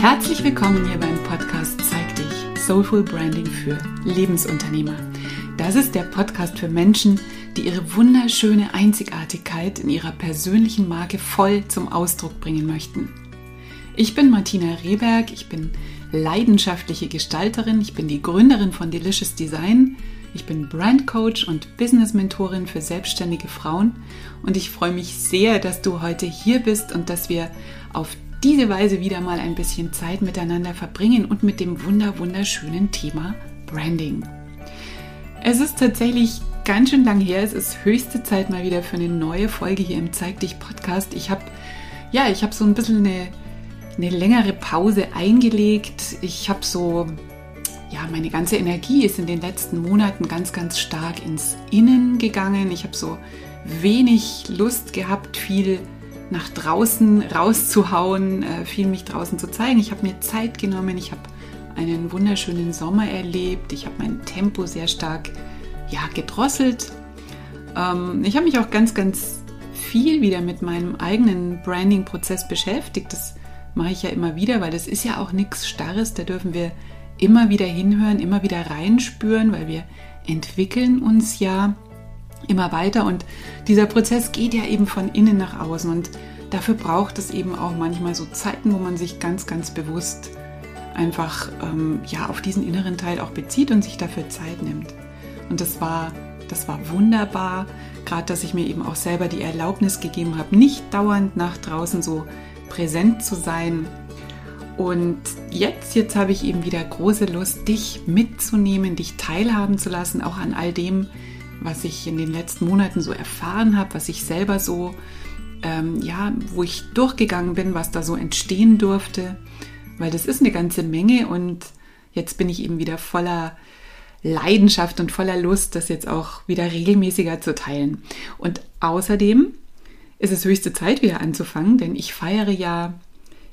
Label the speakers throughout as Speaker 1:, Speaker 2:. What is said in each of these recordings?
Speaker 1: Herzlich willkommen hier beim Podcast Zeig dich, Soulful Branding für Lebensunternehmer. Das ist der Podcast für Menschen, die ihre wunderschöne Einzigartigkeit in ihrer persönlichen Marke voll zum Ausdruck bringen möchten. Ich bin Martina Rehberg, ich bin leidenschaftliche Gestalterin, ich bin die Gründerin von Delicious Design, ich bin Brand Coach und Business Mentorin für selbstständige Frauen und ich freue mich sehr, dass du heute hier bist und dass wir auf diese Weise wieder mal ein bisschen Zeit miteinander verbringen und mit dem wunder wunderschönen Thema Branding. Es ist tatsächlich ganz schön lang her. Es ist höchste Zeit mal wieder für eine neue Folge hier im Zeig dich Podcast. Ich habe ja, ich habe so ein bisschen eine, eine längere Pause eingelegt. Ich habe so ja, meine ganze Energie ist in den letzten Monaten ganz ganz stark ins Innen gegangen. Ich habe so wenig Lust gehabt, viel nach draußen rauszuhauen, äh, viel mich draußen zu zeigen. Ich habe mir Zeit genommen, ich habe einen wunderschönen Sommer erlebt, ich habe mein Tempo sehr stark ja, gedrosselt. Ähm, ich habe mich auch ganz, ganz viel wieder mit meinem eigenen Branding-Prozess beschäftigt. Das mache ich ja immer wieder, weil das ist ja auch nichts Starres. Da dürfen wir immer wieder hinhören, immer wieder reinspüren, weil wir entwickeln uns ja immer weiter und dieser Prozess geht ja eben von innen nach außen und dafür braucht es eben auch manchmal so Zeiten, wo man sich ganz, ganz bewusst einfach ähm, ja auf diesen inneren Teil auch bezieht und sich dafür Zeit nimmt. Und das war, das war wunderbar, gerade dass ich mir eben auch selber die Erlaubnis gegeben habe, nicht dauernd nach draußen so präsent zu sein. Und jetzt, jetzt habe ich eben wieder große Lust, dich mitzunehmen, dich teilhaben zu lassen, auch an all dem, was ich in den letzten Monaten so erfahren habe, was ich selber so, ähm, ja, wo ich durchgegangen bin, was da so entstehen durfte, weil das ist eine ganze Menge und jetzt bin ich eben wieder voller Leidenschaft und voller Lust, das jetzt auch wieder regelmäßiger zu teilen. Und außerdem ist es höchste Zeit, wieder anzufangen, denn ich feiere ja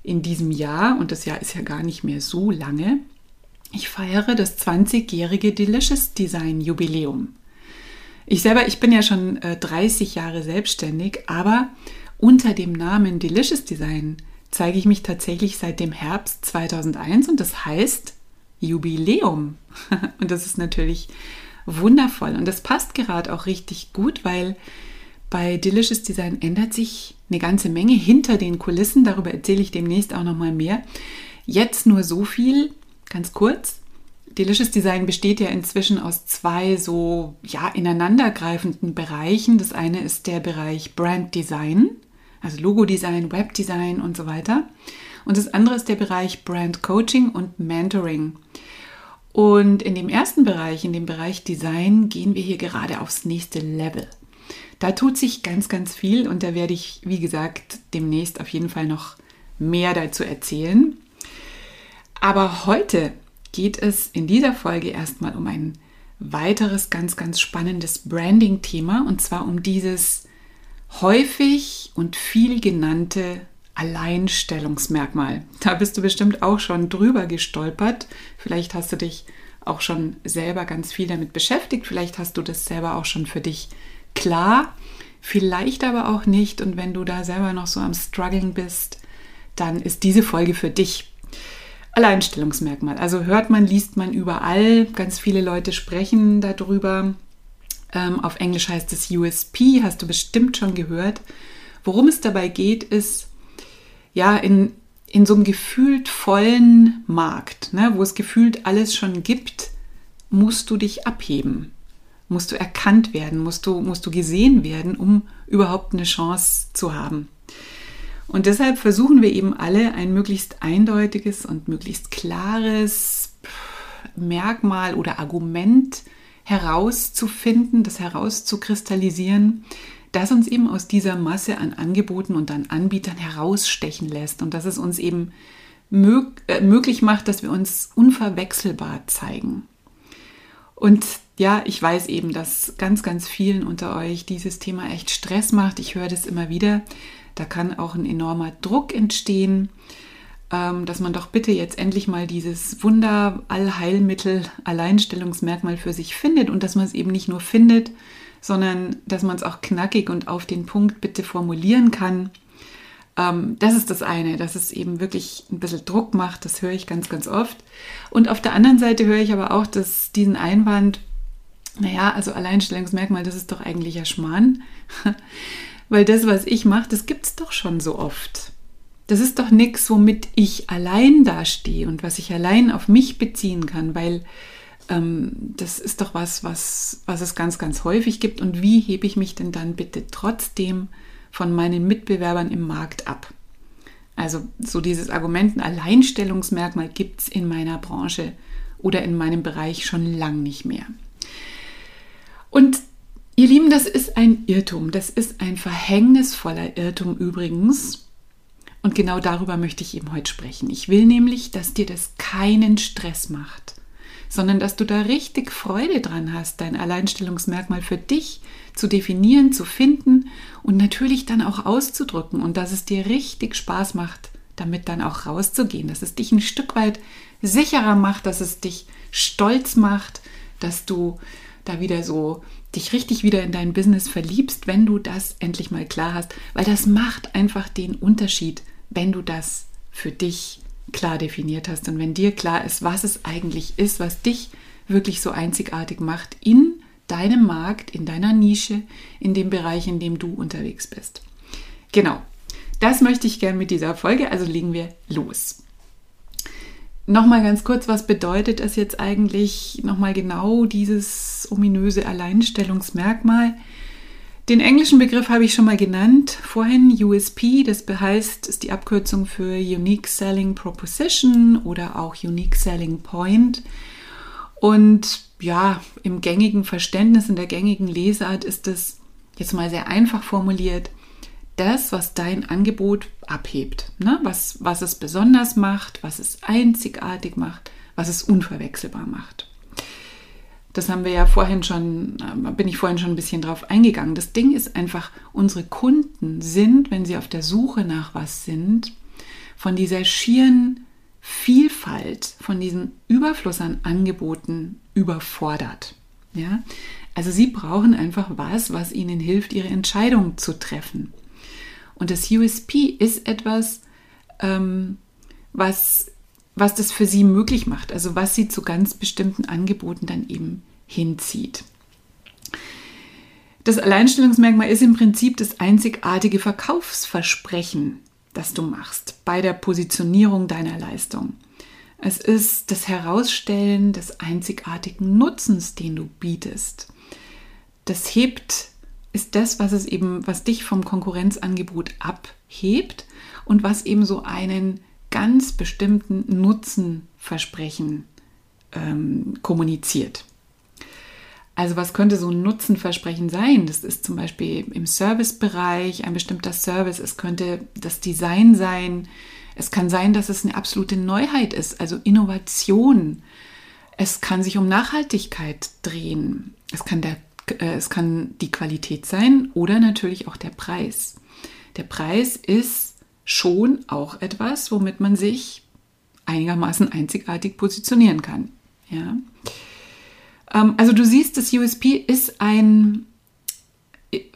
Speaker 1: in diesem Jahr, und das Jahr ist ja gar nicht mehr so lange, ich feiere das 20-jährige Delicious Design Jubiläum. Ich selber, ich bin ja schon äh, 30 Jahre selbstständig, aber unter dem Namen Delicious Design zeige ich mich tatsächlich seit dem Herbst 2001 und das heißt Jubiläum. und das ist natürlich wundervoll und das passt gerade auch richtig gut, weil bei Delicious Design ändert sich eine ganze Menge hinter den Kulissen. Darüber erzähle ich demnächst auch noch mal mehr. Jetzt nur so viel, ganz kurz. Delicious Design besteht ja inzwischen aus zwei so ja ineinandergreifenden Bereichen. Das eine ist der Bereich Brand Design, also Logo Design, Web Design und so weiter. Und das andere ist der Bereich Brand Coaching und Mentoring. Und in dem ersten Bereich, in dem Bereich Design, gehen wir hier gerade aufs nächste Level. Da tut sich ganz, ganz viel und da werde ich, wie gesagt, demnächst auf jeden Fall noch mehr dazu erzählen. Aber heute geht es in dieser Folge erstmal um ein weiteres ganz, ganz spannendes Branding-Thema und zwar um dieses häufig und viel genannte Alleinstellungsmerkmal. Da bist du bestimmt auch schon drüber gestolpert. Vielleicht hast du dich auch schon selber ganz viel damit beschäftigt. Vielleicht hast du das selber auch schon für dich klar. Vielleicht aber auch nicht. Und wenn du da selber noch so am Struggling bist, dann ist diese Folge für dich. Alleinstellungsmerkmal. Also hört man, liest man überall. Ganz viele Leute sprechen darüber. Ähm, auf Englisch heißt es USP, hast du bestimmt schon gehört. Worum es dabei geht, ist, ja, in, in so einem gefühlt vollen Markt, ne, wo es gefühlt alles schon gibt, musst du dich abheben. Musst du erkannt werden, musst du, musst du gesehen werden, um überhaupt eine Chance zu haben. Und deshalb versuchen wir eben alle ein möglichst eindeutiges und möglichst klares Merkmal oder Argument herauszufinden, das herauszukristallisieren, das uns eben aus dieser Masse an Angeboten und an Anbietern herausstechen lässt und dass es uns eben mög äh, möglich macht, dass wir uns unverwechselbar zeigen. Und ja, ich weiß eben, dass ganz, ganz vielen unter euch dieses Thema echt Stress macht. Ich höre das immer wieder. Da kann auch ein enormer Druck entstehen, ähm, dass man doch bitte jetzt endlich mal dieses Wunder-Allheilmittel, Alleinstellungsmerkmal für sich findet und dass man es eben nicht nur findet, sondern dass man es auch knackig und auf den Punkt bitte formulieren kann. Ähm, das ist das eine, dass es eben wirklich ein bisschen Druck macht. Das höre ich ganz, ganz oft. Und auf der anderen Seite höre ich aber auch dass diesen Einwand, naja, also Alleinstellungsmerkmal, das ist doch eigentlich ja Schmarrn. Weil das, was ich mache, das gibt es doch schon so oft. Das ist doch nichts, womit ich allein dastehe und was ich allein auf mich beziehen kann, weil ähm, das ist doch was, was, was es ganz, ganz häufig gibt. Und wie hebe ich mich denn dann bitte trotzdem von meinen Mitbewerbern im Markt ab? Also so dieses Argument, ein Alleinstellungsmerkmal gibt es in meiner Branche oder in meinem Bereich schon lang nicht mehr. Und ihr Lieben, das ist ein Irrtum. Das ist ein verhängnisvoller Irrtum übrigens. Und genau darüber möchte ich eben heute sprechen. Ich will nämlich, dass dir das keinen Stress macht, sondern dass du da richtig Freude dran hast, dein Alleinstellungsmerkmal für dich zu definieren, zu finden und natürlich dann auch auszudrücken und dass es dir richtig Spaß macht, damit dann auch rauszugehen, dass es dich ein Stück weit sicherer macht, dass es dich stolz macht, dass du da wieder so dich richtig wieder in dein Business verliebst, wenn du das endlich mal klar hast, weil das macht einfach den Unterschied, wenn du das für dich klar definiert hast und wenn dir klar ist, was es eigentlich ist, was dich wirklich so einzigartig macht in deinem Markt, in deiner Nische, in dem Bereich, in dem du unterwegs bist. Genau, das möchte ich gerne mit dieser Folge, also legen wir los. Nochmal ganz kurz, was bedeutet es jetzt eigentlich nochmal genau dieses ominöse Alleinstellungsmerkmal? Den englischen Begriff habe ich schon mal genannt vorhin, USP, das heißt, ist die Abkürzung für Unique Selling Proposition oder auch Unique Selling Point. Und ja, im gängigen Verständnis, in der gängigen Lesart ist es jetzt mal sehr einfach formuliert, das, was dein Angebot abhebt, ne? was, was es besonders macht, was es einzigartig macht, was es unverwechselbar macht. Das haben wir ja vorhin schon, äh, bin ich vorhin schon ein bisschen drauf eingegangen. Das Ding ist einfach, unsere Kunden sind, wenn sie auf der Suche nach was sind, von dieser schieren Vielfalt, von diesem Überfluss an Angeboten überfordert. Ja? Also sie brauchen einfach was, was ihnen hilft, ihre Entscheidung zu treffen. Und das USP ist etwas, ähm, was, was das für sie möglich macht, also was sie zu ganz bestimmten Angeboten dann eben hinzieht. Das Alleinstellungsmerkmal ist im Prinzip das einzigartige Verkaufsversprechen, das du machst bei der Positionierung deiner Leistung. Es ist das Herausstellen des einzigartigen Nutzens, den du bietest. Das hebt ist das, was es eben, was dich vom Konkurrenzangebot abhebt und was eben so einen ganz bestimmten Nutzenversprechen ähm, kommuniziert. Also was könnte so ein Nutzenversprechen sein? Das ist zum Beispiel im Servicebereich ein bestimmter Service. Es könnte das Design sein. Es kann sein, dass es eine absolute Neuheit ist, also Innovation. Es kann sich um Nachhaltigkeit drehen. Es kann der es kann die Qualität sein oder natürlich auch der Preis. Der Preis ist schon auch etwas, womit man sich einigermaßen einzigartig positionieren kann. Ja? Ähm, also du siehst, das USP ist ein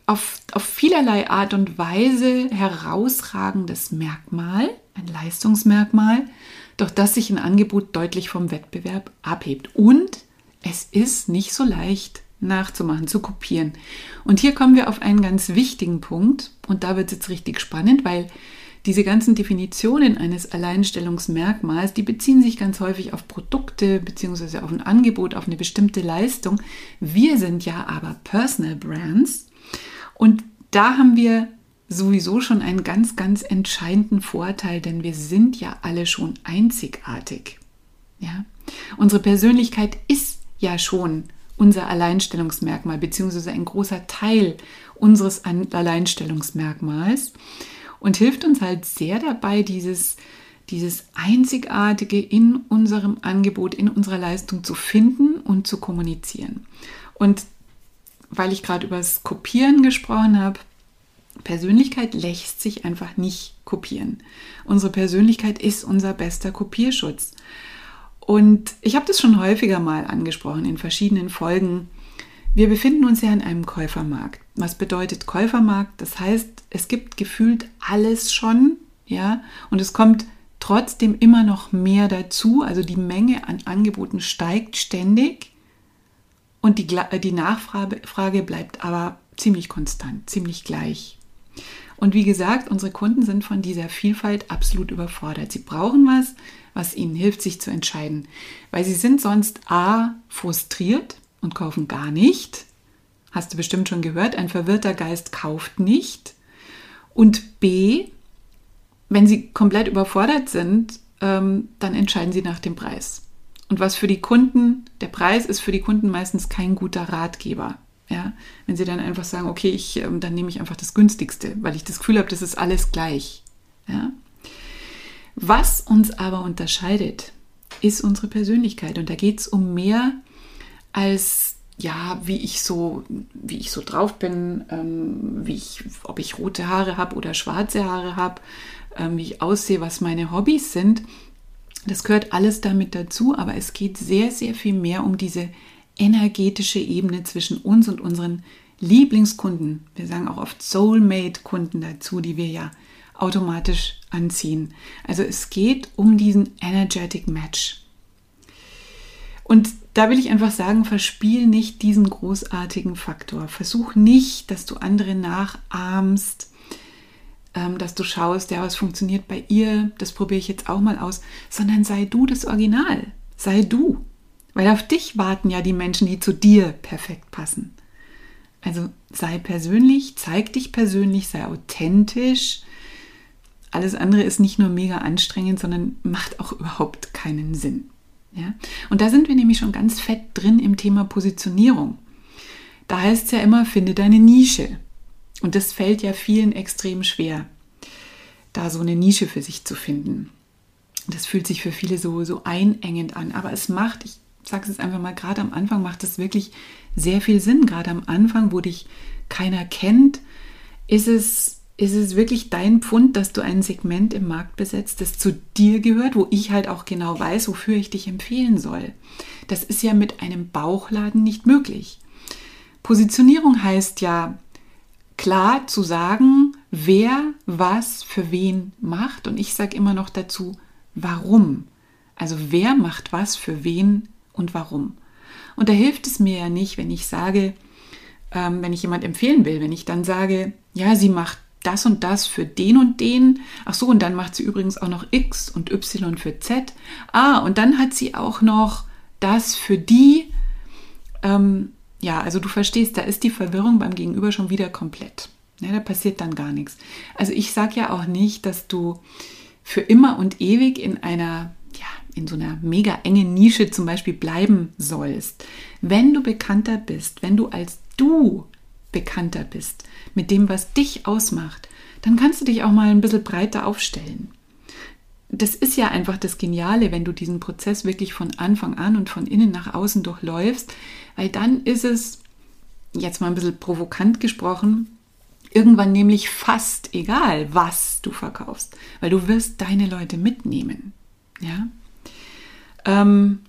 Speaker 1: auf, auf vielerlei Art und Weise herausragendes Merkmal, ein Leistungsmerkmal, doch das sich ein Angebot deutlich vom Wettbewerb abhebt. Und es ist nicht so leicht nachzumachen, zu kopieren. Und hier kommen wir auf einen ganz wichtigen Punkt und da wird es jetzt richtig spannend, weil diese ganzen Definitionen eines Alleinstellungsmerkmals, die beziehen sich ganz häufig auf Produkte bzw. auf ein Angebot, auf eine bestimmte Leistung. Wir sind ja aber Personal Brands und da haben wir sowieso schon einen ganz, ganz entscheidenden Vorteil, denn wir sind ja alle schon einzigartig. Ja? Unsere Persönlichkeit ist ja schon unser Alleinstellungsmerkmal, beziehungsweise ein großer Teil unseres Alleinstellungsmerkmals und hilft uns halt sehr dabei, dieses, dieses Einzigartige in unserem Angebot, in unserer Leistung zu finden und zu kommunizieren. Und weil ich gerade über das Kopieren gesprochen habe, Persönlichkeit lässt sich einfach nicht kopieren. Unsere Persönlichkeit ist unser bester Kopierschutz. Und ich habe das schon häufiger mal angesprochen in verschiedenen Folgen. Wir befinden uns ja in einem Käufermarkt. Was bedeutet Käufermarkt? Das heißt, es gibt gefühlt alles schon, ja, und es kommt trotzdem immer noch mehr dazu. Also die Menge an Angeboten steigt ständig und die, die Nachfrage bleibt aber ziemlich konstant, ziemlich gleich. Und wie gesagt, unsere Kunden sind von dieser Vielfalt absolut überfordert. Sie brauchen was, was ihnen hilft, sich zu entscheiden, weil sie sind sonst a frustriert und kaufen gar nicht. Hast du bestimmt schon gehört, ein verwirrter Geist kauft nicht. Und b, wenn sie komplett überfordert sind, ähm, dann entscheiden sie nach dem Preis. Und was für die Kunden, der Preis ist für die Kunden meistens kein guter Ratgeber. Ja, wenn sie dann einfach sagen, okay, ich, ähm, dann nehme ich einfach das günstigste, weil ich das Gefühl habe, das ist alles gleich. Ja? Was uns aber unterscheidet, ist unsere Persönlichkeit. Und da geht es um mehr als ja, wie ich so, wie ich so drauf bin, ähm, wie ich, ob ich rote Haare habe oder schwarze Haare habe, ähm, wie ich aussehe, was meine Hobbys sind. Das gehört alles damit dazu, aber es geht sehr, sehr viel mehr um diese energetische Ebene zwischen uns und unseren Lieblingskunden. Wir sagen auch oft Soulmate-Kunden dazu, die wir ja automatisch anziehen. Also es geht um diesen Energetic Match. Und da will ich einfach sagen, verspiel nicht diesen großartigen Faktor. Versuch nicht, dass du andere nachahmst, ähm, dass du schaust, ja, was funktioniert bei ihr, das probiere ich jetzt auch mal aus, sondern sei du das Original. Sei du. Weil auf dich warten ja die Menschen, die zu dir perfekt passen. Also sei persönlich, zeig dich persönlich, sei authentisch. Alles andere ist nicht nur mega anstrengend, sondern macht auch überhaupt keinen Sinn. Ja? Und da sind wir nämlich schon ganz fett drin im Thema Positionierung. Da heißt es ja immer, finde deine Nische. Und das fällt ja vielen extrem schwer, da so eine Nische für sich zu finden. Das fühlt sich für viele so, so einengend an. Aber es macht, ich sage es einfach mal, gerade am Anfang macht es wirklich sehr viel Sinn. Gerade am Anfang, wo dich keiner kennt, ist es, ist es wirklich dein Pfund, dass du ein Segment im Markt besetzt, das zu dir gehört, wo ich halt auch genau weiß, wofür ich dich empfehlen soll. Das ist ja mit einem Bauchladen nicht möglich. Positionierung heißt ja klar zu sagen, wer was für wen macht. Und ich sage immer noch dazu, warum. Also wer macht was für wen und warum. Und da hilft es mir ja nicht, wenn ich sage, ähm, wenn ich jemand empfehlen will, wenn ich dann sage, ja, sie macht das und das für den und den. Ach so, und dann macht sie übrigens auch noch X und Y für Z. Ah, und dann hat sie auch noch das für die. Ähm, ja, also du verstehst, da ist die Verwirrung beim Gegenüber schon wieder komplett. Ja, da passiert dann gar nichts. Also ich sage ja auch nicht, dass du für immer und ewig in einer in so einer mega engen Nische zum Beispiel bleiben sollst, wenn du bekannter bist, wenn du als du bekannter bist mit dem, was dich ausmacht, dann kannst du dich auch mal ein bisschen breiter aufstellen. Das ist ja einfach das Geniale, wenn du diesen Prozess wirklich von Anfang an und von innen nach außen durchläufst, weil dann ist es, jetzt mal ein bisschen provokant gesprochen, irgendwann nämlich fast egal, was du verkaufst, weil du wirst deine Leute mitnehmen. Ja? Ähm,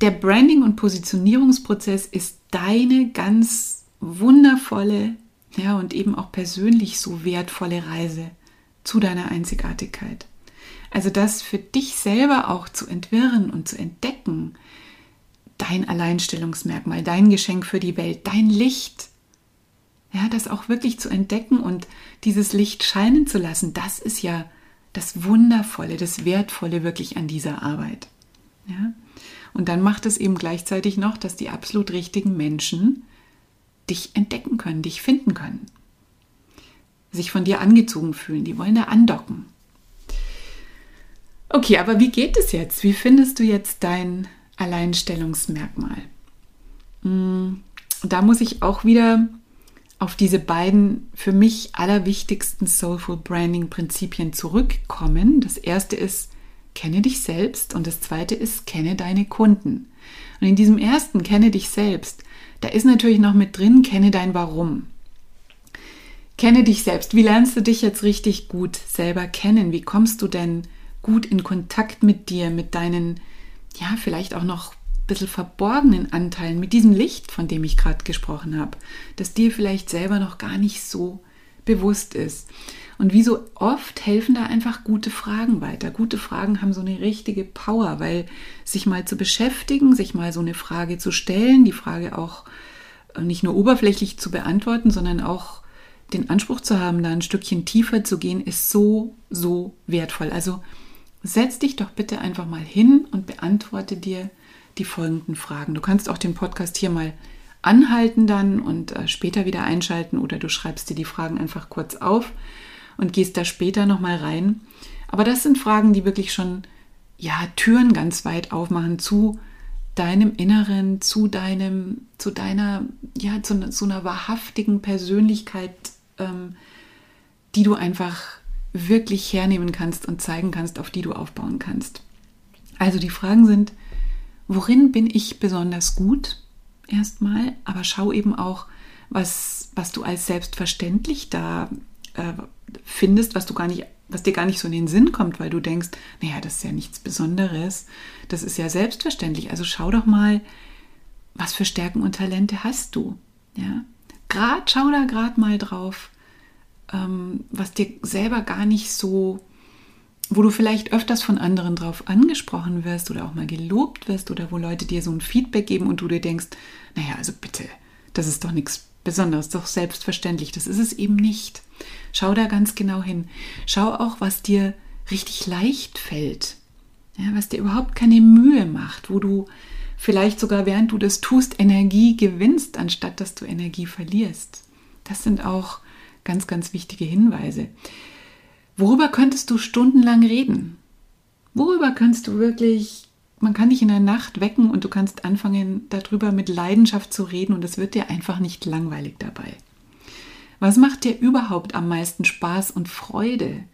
Speaker 1: der Branding- und Positionierungsprozess ist deine ganz wundervolle ja, und eben auch persönlich so wertvolle Reise zu deiner Einzigartigkeit. Also das für dich selber auch zu entwirren und zu entdecken, dein Alleinstellungsmerkmal, dein Geschenk für die Welt, dein Licht, ja, das auch wirklich zu entdecken und dieses Licht scheinen zu lassen, das ist ja das Wundervolle, das Wertvolle wirklich an dieser Arbeit. Ja? Und dann macht es eben gleichzeitig noch, dass die absolut richtigen Menschen dich entdecken können, dich finden können, sich von dir angezogen fühlen, die wollen da andocken. Okay, aber wie geht es jetzt? Wie findest du jetzt dein Alleinstellungsmerkmal? Hm, da muss ich auch wieder auf diese beiden für mich allerwichtigsten Soulful Branding Prinzipien zurückkommen. Das erste ist, kenne dich selbst und das zweite ist, kenne deine Kunden. Und in diesem ersten, kenne dich selbst, da ist natürlich noch mit drin, kenne dein Warum. Kenne dich selbst. Wie lernst du dich jetzt richtig gut selber kennen? Wie kommst du denn gut in Kontakt mit dir, mit deinen, ja, vielleicht auch noch bisschen verborgenen Anteilen, mit diesem Licht, von dem ich gerade gesprochen habe, das dir vielleicht selber noch gar nicht so bewusst ist. Und wie so oft helfen da einfach gute Fragen weiter. Gute Fragen haben so eine richtige Power, weil sich mal zu beschäftigen, sich mal so eine Frage zu stellen, die Frage auch äh, nicht nur oberflächlich zu beantworten, sondern auch den Anspruch zu haben, da ein Stückchen tiefer zu gehen, ist so, so wertvoll. Also setz dich doch bitte einfach mal hin und beantworte dir die folgenden Fragen. Du kannst auch den Podcast hier mal anhalten dann und äh, später wieder einschalten oder du schreibst dir die Fragen einfach kurz auf und gehst da später nochmal rein. Aber das sind Fragen, die wirklich schon ja, Türen ganz weit aufmachen zu deinem Inneren, zu deinem, zu deiner, ja, zu, zu einer wahrhaftigen Persönlichkeit, ähm, die du einfach wirklich hernehmen kannst und zeigen kannst, auf die du aufbauen kannst. Also die Fragen sind, worin bin ich besonders gut? Erstmal, aber schau eben auch, was, was du als selbstverständlich da äh, findest, was du gar nicht, was dir gar nicht so in den Sinn kommt, weil du denkst, naja, das ist ja nichts Besonderes, das ist ja selbstverständlich. Also schau doch mal, was für Stärken und Talente hast du. Ja, grad schau da gerade mal drauf, ähm, was dir selber gar nicht so, wo du vielleicht öfters von anderen drauf angesprochen wirst oder auch mal gelobt wirst oder wo Leute dir so ein Feedback geben und du dir denkst, naja, also bitte, das ist doch nichts Besonderes, doch selbstverständlich. Das ist es eben nicht. Schau da ganz genau hin. Schau auch, was dir richtig leicht fällt, ja, was dir überhaupt keine Mühe macht, wo du vielleicht sogar während du das tust Energie gewinnst, anstatt dass du Energie verlierst. Das sind auch ganz, ganz wichtige Hinweise. Worüber könntest du stundenlang reden? Worüber kannst du wirklich, man kann dich in der Nacht wecken und du kannst anfangen, darüber mit Leidenschaft zu reden und es wird dir einfach nicht langweilig dabei. Was macht dir überhaupt am meisten Spaß und Freude?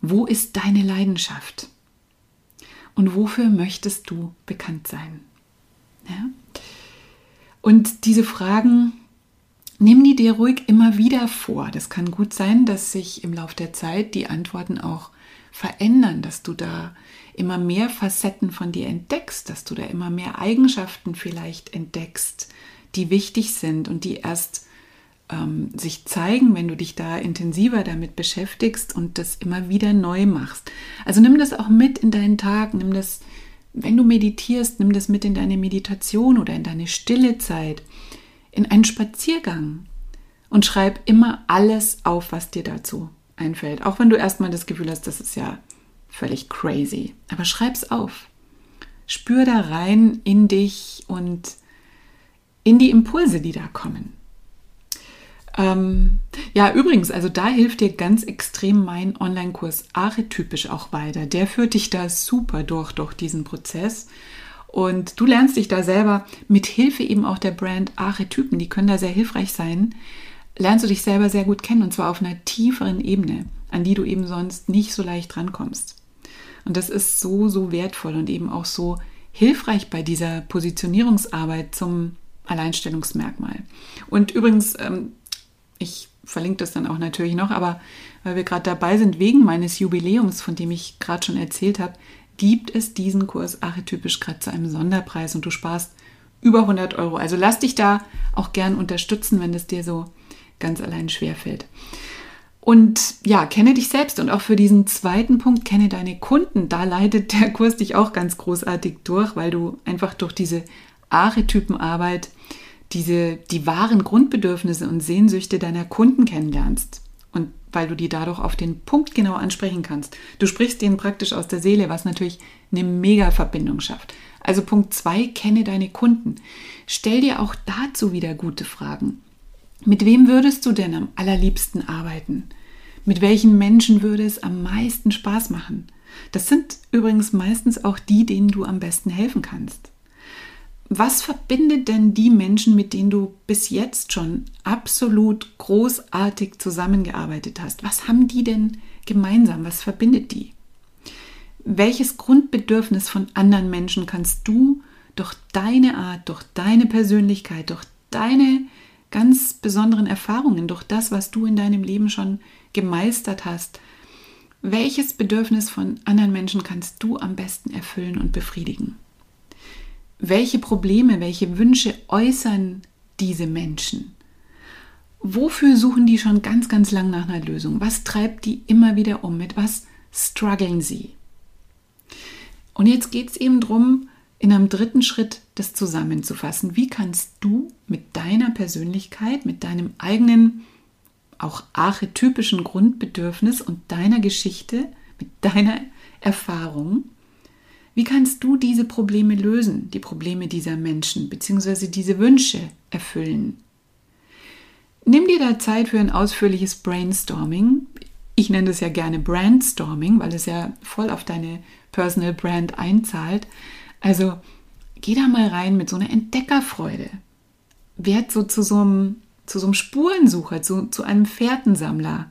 Speaker 1: Wo ist deine Leidenschaft? Und wofür möchtest du bekannt sein? Ja? Und diese Fragen, nimm die dir ruhig immer wieder vor. Das kann gut sein, dass sich im Laufe der Zeit die Antworten auch verändern, dass du da immer mehr Facetten von dir entdeckst, dass du da immer mehr Eigenschaften vielleicht entdeckst, die wichtig sind und die erst ähm, sich zeigen, wenn du dich da intensiver damit beschäftigst und das immer wieder neu machst. Also nimm das auch mit in deinen Tag, nimm das, wenn du meditierst, nimm das mit in deine Meditation oder in deine stille Zeit, in einen Spaziergang und schreib immer alles auf, was dir dazu einfällt. Auch wenn du erstmal das Gefühl hast, das ist ja völlig crazy. Aber schreib's auf. Spür da rein in dich und in die Impulse, die da kommen. Ähm, ja, übrigens, also da hilft dir ganz extrem mein Online-Kurs Archetypisch auch weiter. Der führt dich da super durch, durch diesen Prozess. Und du lernst dich da selber mit Hilfe eben auch der Brand Archetypen, die können da sehr hilfreich sein, lernst du dich selber sehr gut kennen und zwar auf einer tieferen Ebene, an die du eben sonst nicht so leicht rankommst. Und das ist so, so wertvoll und eben auch so hilfreich bei dieser Positionierungsarbeit zum Alleinstellungsmerkmal. Und übrigens, ähm, ich verlinke das dann auch natürlich noch, aber weil wir gerade dabei sind, wegen meines Jubiläums, von dem ich gerade schon erzählt habe, gibt es diesen Kurs archetypisch gerade zu einem Sonderpreis und du sparst über 100 Euro. Also lass dich da auch gern unterstützen, wenn es dir so ganz allein schwerfällt. Und ja, kenne dich selbst und auch für diesen zweiten Punkt kenne deine Kunden. Da leitet der Kurs dich auch ganz großartig durch, weil du einfach durch diese Archetypenarbeit diese, die wahren Grundbedürfnisse und Sehnsüchte deiner Kunden kennenlernst weil du die dadurch auf den Punkt genau ansprechen kannst. Du sprichst denen praktisch aus der Seele, was natürlich eine mega Verbindung schafft. Also Punkt zwei, kenne deine Kunden. Stell dir auch dazu wieder gute Fragen. Mit wem würdest du denn am allerliebsten arbeiten? Mit welchen Menschen würde es am meisten Spaß machen? Das sind übrigens meistens auch die, denen du am besten helfen kannst. Was verbindet denn die Menschen, mit denen du bis jetzt schon absolut großartig zusammengearbeitet hast? Was haben die denn gemeinsam? Was verbindet die? Welches Grundbedürfnis von anderen Menschen kannst du durch deine Art, durch deine Persönlichkeit, durch deine ganz besonderen Erfahrungen, durch das, was du in deinem Leben schon gemeistert hast, welches Bedürfnis von anderen Menschen kannst du am besten erfüllen und befriedigen? Welche Probleme, welche Wünsche äußern diese Menschen? Wofür suchen die schon ganz, ganz lang nach einer Lösung? Was treibt die immer wieder um? Mit was strugglen sie? Und jetzt geht es eben darum, in einem dritten Schritt das zusammenzufassen. Wie kannst du mit deiner Persönlichkeit, mit deinem eigenen, auch archetypischen Grundbedürfnis und deiner Geschichte, mit deiner Erfahrung, wie kannst du diese Probleme lösen, die Probleme dieser Menschen, beziehungsweise diese Wünsche erfüllen? Nimm dir da Zeit für ein ausführliches Brainstorming. Ich nenne das ja gerne Brandstorming, weil es ja voll auf deine Personal Brand einzahlt. Also geh da mal rein mit so einer Entdeckerfreude. Werd so zu so einem, zu so einem Spurensucher, zu, zu einem Fährtensammler.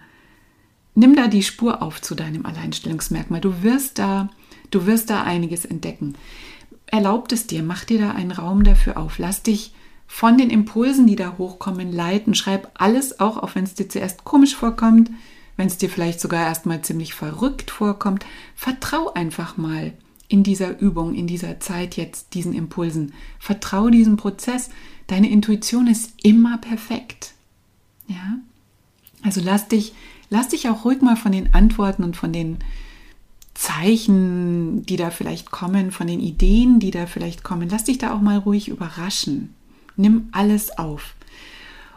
Speaker 1: Nimm da die Spur auf zu deinem Alleinstellungsmerkmal. Du wirst da, du wirst da einiges entdecken. Erlaub es dir, mach dir da einen Raum dafür auf. Lass dich von den Impulsen, die da hochkommen, leiten. Schreib alles auch, auch wenn es dir zuerst komisch vorkommt, wenn es dir vielleicht sogar erstmal ziemlich verrückt vorkommt. Vertrau einfach mal in dieser Übung, in dieser Zeit jetzt diesen Impulsen. Vertrau diesem Prozess. Deine Intuition ist immer perfekt. Ja? Also lass dich, lass dich auch ruhig mal von den Antworten und von den Zeichen, die da vielleicht kommen, von den Ideen, die da vielleicht kommen, lass dich da auch mal ruhig überraschen. Nimm alles auf.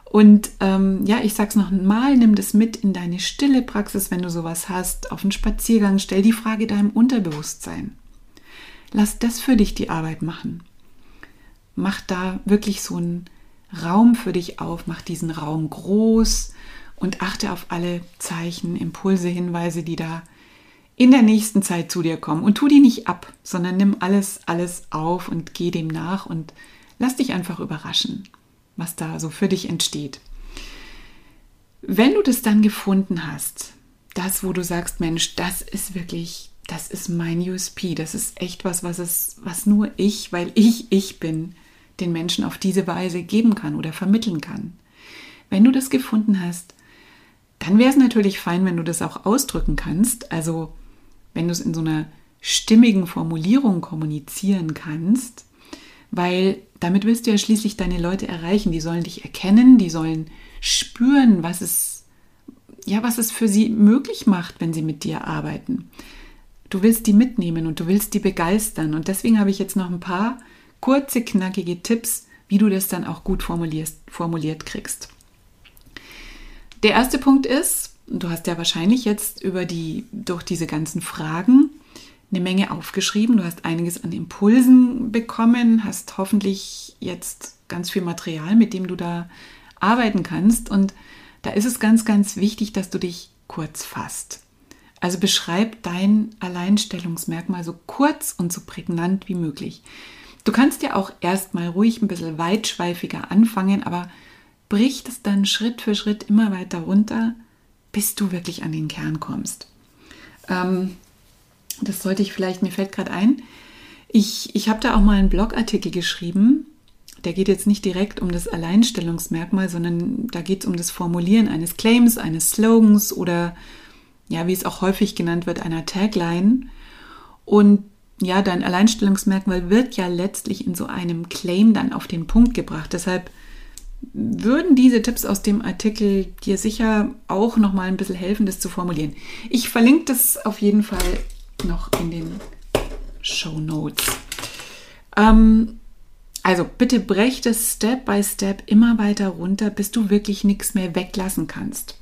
Speaker 1: Und ähm, ja, ich sag's noch einmal, nimm das mit in deine stille Praxis, wenn du sowas hast, auf einen Spaziergang, stell die Frage deinem Unterbewusstsein. Lass das für dich die Arbeit machen. Mach da wirklich so einen Raum für dich auf, mach diesen Raum groß und achte auf alle Zeichen, Impulse, Hinweise, die da in der nächsten Zeit zu dir kommen. Und tu die nicht ab, sondern nimm alles, alles auf und geh dem nach und lass dich einfach überraschen, was da so für dich entsteht. Wenn du das dann gefunden hast, das, wo du sagst, Mensch, das ist wirklich das ist mein USP. Das ist echt was, was es, was nur ich, weil ich ich bin, den Menschen auf diese Weise geben kann oder vermitteln kann. Wenn du das gefunden hast, dann wäre es natürlich fein, wenn du das auch ausdrücken kannst. Also wenn du es in so einer stimmigen Formulierung kommunizieren kannst, weil damit willst du ja schließlich deine Leute erreichen. Die sollen dich erkennen, die sollen spüren, was es, ja, was es für sie möglich macht, wenn sie mit dir arbeiten. Du willst die mitnehmen und du willst die begeistern. Und deswegen habe ich jetzt noch ein paar kurze, knackige Tipps, wie du das dann auch gut formuliert kriegst. Der erste Punkt ist, du hast ja wahrscheinlich jetzt über die, durch diese ganzen Fragen eine Menge aufgeschrieben. Du hast einiges an Impulsen bekommen, hast hoffentlich jetzt ganz viel Material, mit dem du da arbeiten kannst. Und da ist es ganz, ganz wichtig, dass du dich kurz fasst. Also beschreib dein Alleinstellungsmerkmal so kurz und so prägnant wie möglich. Du kannst ja auch erstmal ruhig ein bisschen weitschweifiger anfangen, aber brich das dann Schritt für Schritt immer weiter runter, bis du wirklich an den Kern kommst. Ähm, das sollte ich vielleicht, mir fällt gerade ein, ich, ich habe da auch mal einen Blogartikel geschrieben, der geht jetzt nicht direkt um das Alleinstellungsmerkmal, sondern da geht es um das Formulieren eines Claims, eines Slogans oder ja, wie es auch häufig genannt wird, einer Tagline. Und ja, dein Alleinstellungsmerkmal wird ja letztlich in so einem Claim dann auf den Punkt gebracht. Deshalb würden diese Tipps aus dem Artikel dir sicher auch noch mal ein bisschen helfen, das zu formulieren. Ich verlinke das auf jeden Fall noch in den Show Notes. Ähm, also bitte brech das Step by Step immer weiter runter, bis du wirklich nichts mehr weglassen kannst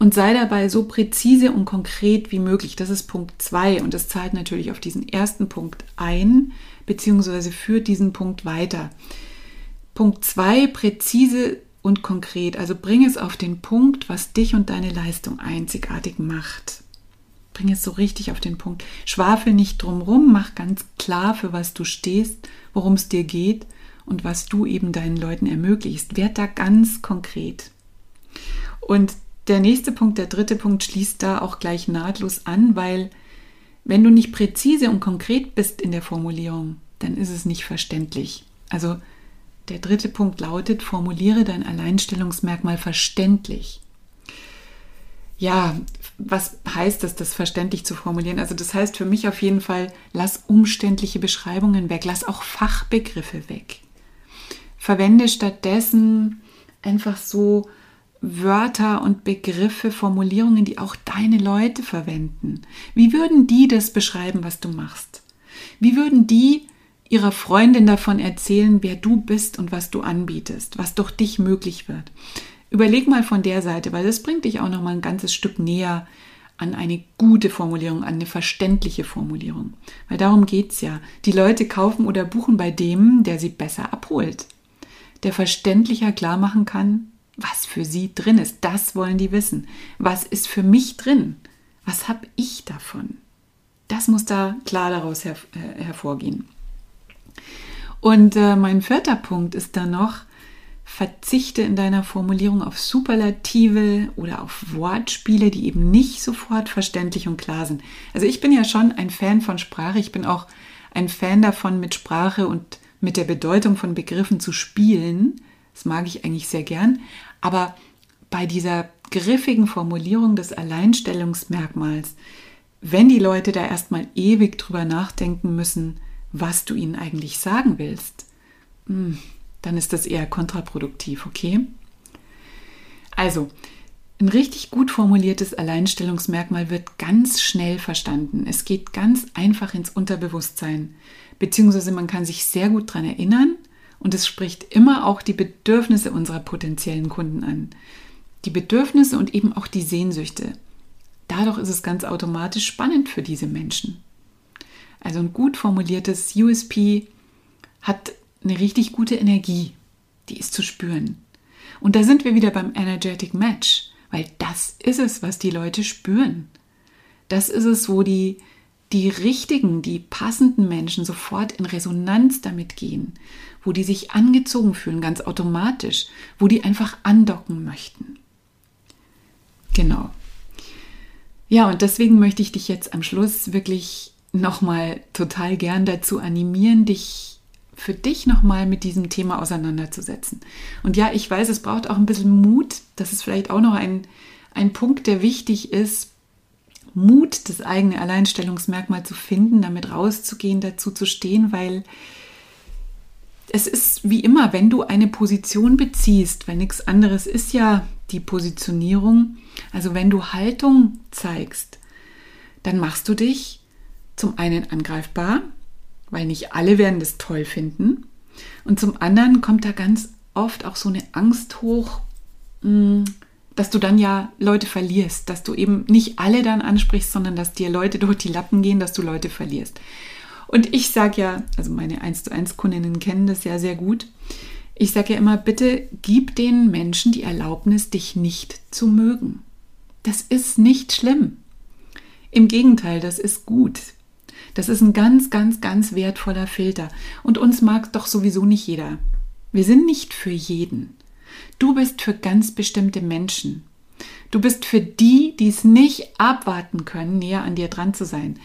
Speaker 1: und sei dabei so präzise und konkret wie möglich. Das ist Punkt 2 und das zahlt natürlich auf diesen ersten Punkt ein, beziehungsweise führt diesen Punkt weiter. Punkt 2, präzise und konkret. Also bring es auf den Punkt, was dich und deine Leistung einzigartig macht. Bring es so richtig auf den Punkt. Schwafel nicht drumrum, mach ganz klar, für was du stehst, worum es dir geht und was du eben deinen Leuten ermöglicht. Werd da ganz konkret. Und der nächste Punkt, der dritte Punkt, schließt da auch gleich nahtlos an, weil wenn du nicht präzise und konkret bist in der Formulierung, dann ist es nicht verständlich. Also der dritte Punkt lautet, formuliere dein Alleinstellungsmerkmal verständlich. Ja, was heißt das, das verständlich zu formulieren? Also das heißt für mich auf jeden Fall, lass umständliche Beschreibungen weg, lass auch Fachbegriffe weg. Verwende stattdessen einfach so Wörter und Begriffe, Formulierungen, die auch deine Leute verwenden. Wie würden die das beschreiben, was du machst? Wie würden die ihrer Freundin davon erzählen, wer du bist und was du anbietest, was durch dich möglich wird? Überleg mal von der Seite, weil das bringt dich auch noch mal ein ganzes Stück näher an eine gute Formulierung, an eine verständliche Formulierung. Weil darum geht es ja. Die Leute kaufen oder buchen bei dem, der sie besser abholt. Der verständlicher klar machen kann, was für sie drin ist. Das wollen die wissen. Was ist für mich drin? Was habe ich davon? Das muss da klar daraus her äh, hervorgehen. Und äh, mein vierter Punkt ist dann noch, verzichte in deiner Formulierung auf Superlative oder auf Wortspiele, die eben nicht sofort verständlich und klar sind. Also ich bin ja schon ein Fan von Sprache. Ich bin auch ein Fan davon, mit Sprache und mit der Bedeutung von Begriffen zu spielen. Das mag ich eigentlich sehr gern. Aber bei dieser griffigen Formulierung des Alleinstellungsmerkmals, wenn die Leute da erstmal ewig drüber nachdenken müssen, was du ihnen eigentlich sagen willst, hm, dann ist das eher kontraproduktiv, okay? Also, ein richtig gut formuliertes Alleinstellungsmerkmal wird ganz schnell verstanden. Es geht ganz einfach ins Unterbewusstsein, beziehungsweise man kann sich sehr gut daran erinnern und es spricht immer auch die Bedürfnisse unserer potenziellen Kunden an. Die Bedürfnisse und eben auch die Sehnsüchte. Dadurch ist es ganz automatisch spannend für diese Menschen. Also ein gut formuliertes USP hat eine richtig gute Energie. Die ist zu spüren. Und da sind wir wieder beim Energetic Match, weil das ist es, was die Leute spüren. Das ist es, wo die, die richtigen, die passenden Menschen sofort in Resonanz damit gehen, wo die sich angezogen fühlen, ganz automatisch, wo die einfach andocken möchten. Genau. Ja, und deswegen möchte ich dich jetzt am Schluss wirklich nochmal total gern dazu animieren, dich für dich nochmal mit diesem Thema auseinanderzusetzen. Und ja, ich weiß, es braucht auch ein bisschen Mut. Das ist vielleicht auch noch ein, ein Punkt, der wichtig ist. Mut, das eigene Alleinstellungsmerkmal zu finden, damit rauszugehen, dazu zu stehen, weil es ist wie immer, wenn du eine Position beziehst, weil nichts anderes ist ja die Positionierung, also wenn du Haltung zeigst, dann machst du dich zum einen angreifbar, weil nicht alle werden das toll finden. Und zum anderen kommt da ganz oft auch so eine Angst hoch, mm, dass du dann ja Leute verlierst, dass du eben nicht alle dann ansprichst, sondern dass dir Leute durch die Lappen gehen, dass du Leute verlierst. Und ich sage ja, also meine 1 zu 1 Kundinnen kennen das ja sehr gut. Ich sage ja immer, bitte gib den Menschen die Erlaubnis, dich nicht zu mögen. Das ist nicht schlimm. Im Gegenteil, das ist gut. Das ist ein ganz, ganz, ganz wertvoller Filter. Und uns mag doch sowieso nicht jeder. Wir sind nicht für jeden. Du bist für ganz bestimmte Menschen. Du bist für die, die es nicht abwarten können, näher an dir dran zu sein.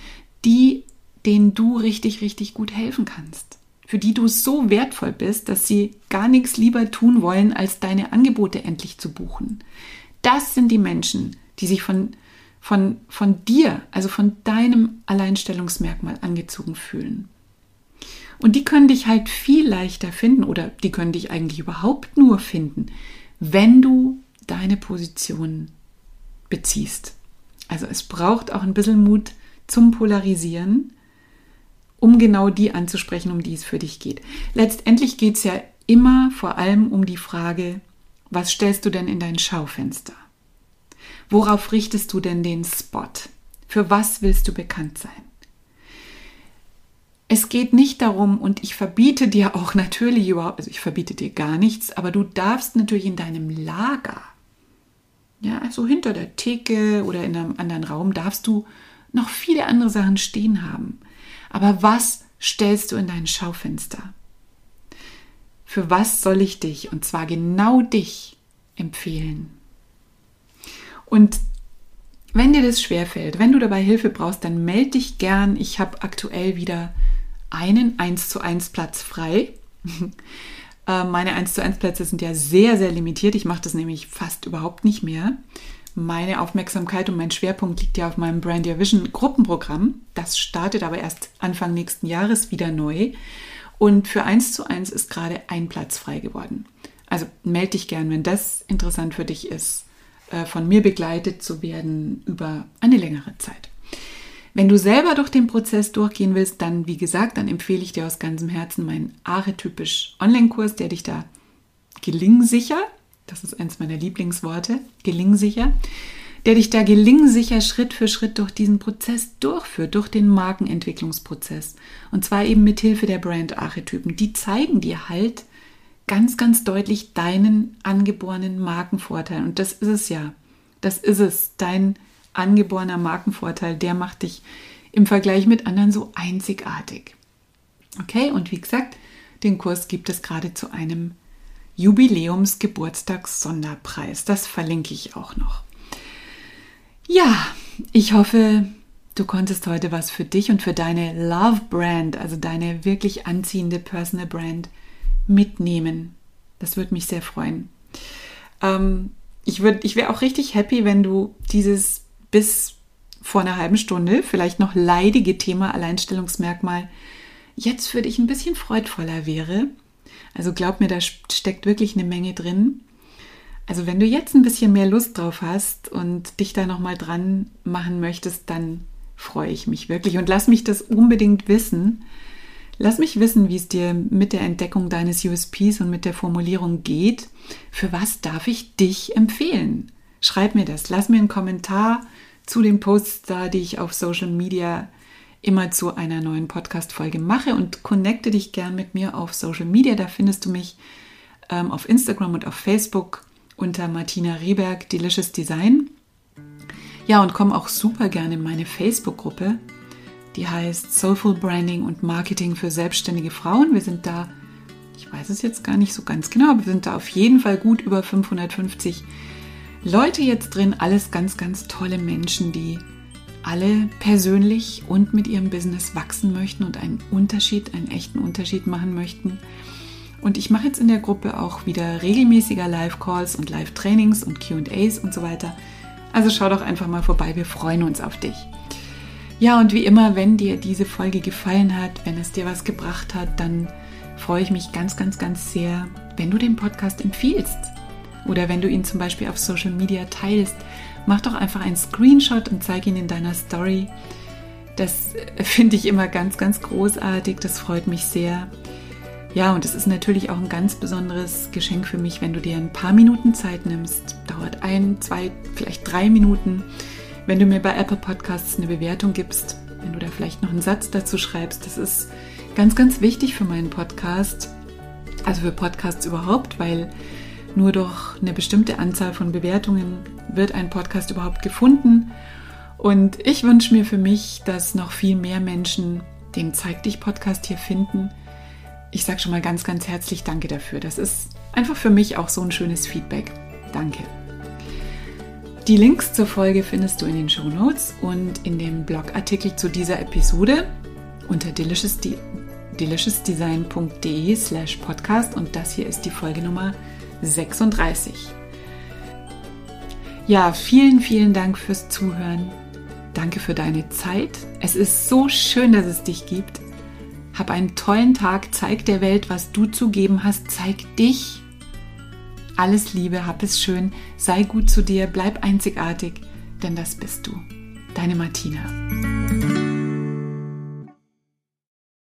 Speaker 1: Die, denen du richtig, richtig gut helfen kannst. Für die du so wertvoll bist, dass sie gar nichts lieber tun wollen, als deine Angebote endlich zu buchen. Das sind die Menschen, die sich von von, von dir, also von deinem Alleinstellungsmerkmal angezogen fühlen. Und die können dich halt viel leichter finden oder die können dich eigentlich überhaupt nur finden, wenn du deine Position beziehst. Also es braucht auch ein bisschen Mut zum Polarisieren, um genau die anzusprechen, um die es für dich geht. Letztendlich geht es ja immer vor allem um die Frage, was stellst du denn in dein Schaufenster? Worauf richtest du denn den Spot? Für was willst du bekannt sein? Es geht nicht darum, und ich verbiete dir auch natürlich überhaupt, also ich verbiete dir gar nichts, aber du darfst natürlich in deinem Lager, ja, also hinter der Theke oder in einem anderen Raum, darfst du noch viele andere Sachen stehen haben. Aber was stellst du in dein Schaufenster? Für was soll ich dich, und zwar genau dich, empfehlen? Und wenn dir das schwerfällt, wenn du dabei Hilfe brauchst, dann melde dich gern. Ich habe aktuell wieder einen 1 zu 1 Platz frei. Äh, meine 1 zu 1 Plätze sind ja sehr, sehr limitiert. Ich mache das nämlich fast überhaupt nicht mehr. meine Aufmerksamkeit und mein Schwerpunkt liegt ja auf meinem Brand Your Vision Gruppenprogramm. Das startet aber erst Anfang nächsten Jahres wieder neu. Und für 1 zu 1 ist gerade ein Platz frei geworden. Also melde dich gern, wenn das interessant für dich ist, von mir begleitet zu werden über eine längere Zeit. Wenn du selber durch den Prozess durchgehen willst, dann, wie gesagt, dann empfehle ich dir aus ganzem Herzen meinen archetypisch Online-Kurs, der dich da gelingsicher, das ist eins meiner Lieblingsworte, gelingsicher, der dich da gelingsicher Schritt für Schritt durch diesen Prozess durchführt, durch den Markenentwicklungsprozess. Und zwar eben mit Hilfe der Brand-Archetypen. Die zeigen dir halt ganz, ganz deutlich deinen angeborenen Markenvorteil. Und das ist es ja. Das ist es. Dein angeborener Markenvorteil, der macht dich im Vergleich mit anderen so einzigartig. Okay, und wie gesagt, den Kurs gibt es gerade zu einem Jubiläumsgeburtstags-Sonderpreis. Das verlinke ich auch noch. Ja, ich hoffe, du konntest heute was für dich und für deine Love Brand, also deine wirklich anziehende Personal Brand, mitnehmen. Das würde mich sehr freuen. Ähm, ich, ich wäre auch richtig happy, wenn du dieses bis vor einer halben Stunde vielleicht noch leidige Thema Alleinstellungsmerkmal jetzt für dich ein bisschen freudvoller wäre. Also glaub mir, da steckt wirklich eine Menge drin. Also wenn du jetzt ein bisschen mehr Lust drauf hast und dich da nochmal dran machen möchtest, dann freue ich mich wirklich und lass mich das unbedingt wissen. Lass mich wissen, wie es dir mit der Entdeckung deines USPs und mit der Formulierung geht. Für was darf ich dich empfehlen? Schreib mir das. Lass mir einen Kommentar zu den Posts da, die ich auf Social Media immer zu einer neuen Podcast-Folge mache und connecte dich gern mit mir auf Social Media. Da findest du mich ähm, auf Instagram und auf Facebook unter Martina Rehberg Delicious Design. Ja, und komm auch super gerne in meine Facebook-Gruppe. Die heißt Soulful Branding und Marketing für selbstständige Frauen. Wir sind da, ich weiß es jetzt gar nicht so ganz genau, aber wir sind da auf jeden Fall gut über 550 Leute jetzt drin, alles ganz, ganz tolle Menschen, die alle persönlich und mit ihrem Business wachsen möchten und einen Unterschied, einen echten Unterschied machen möchten. Und ich mache jetzt in der Gruppe auch wieder regelmäßiger Live-Calls und Live-Trainings und QAs und so weiter. Also schau doch einfach mal vorbei, wir freuen uns auf dich. Ja, und wie immer, wenn dir diese Folge gefallen hat, wenn es dir was gebracht hat, dann freue ich mich ganz, ganz, ganz sehr, wenn du den Podcast empfiehlst. Oder wenn du ihn zum Beispiel auf Social Media teilst, mach doch einfach einen Screenshot und zeig ihn in deiner Story. Das äh, finde ich immer ganz, ganz großartig. Das freut mich sehr. Ja, und es ist natürlich auch ein ganz besonderes Geschenk für mich, wenn du dir ein paar Minuten Zeit nimmst. Dauert ein, zwei, vielleicht drei Minuten. Wenn du mir bei Apple Podcasts eine Bewertung gibst, wenn du da vielleicht noch einen Satz dazu schreibst, das ist ganz, ganz wichtig für meinen Podcast. Also für Podcasts überhaupt, weil nur durch eine bestimmte Anzahl von Bewertungen wird ein Podcast überhaupt gefunden. Und ich wünsche mir für mich, dass noch viel mehr Menschen den Zeig dich Podcast hier finden. Ich sage schon mal ganz, ganz herzlich Danke dafür. Das ist einfach für mich auch so ein schönes Feedback. Danke. Die Links zur Folge findest du in den Show Notes und in dem Blogartikel zu dieser Episode unter deliciousdesign.de slash podcast und das hier ist die Folge Nummer 36. Ja, vielen, vielen Dank fürs Zuhören. Danke für deine Zeit. Es ist so schön, dass es dich gibt. Hab einen tollen Tag. Zeig der Welt, was du zu geben hast. Zeig dich. Alles Liebe, hab es schön. Sei gut zu dir. Bleib einzigartig, denn das bist du. Deine Martina.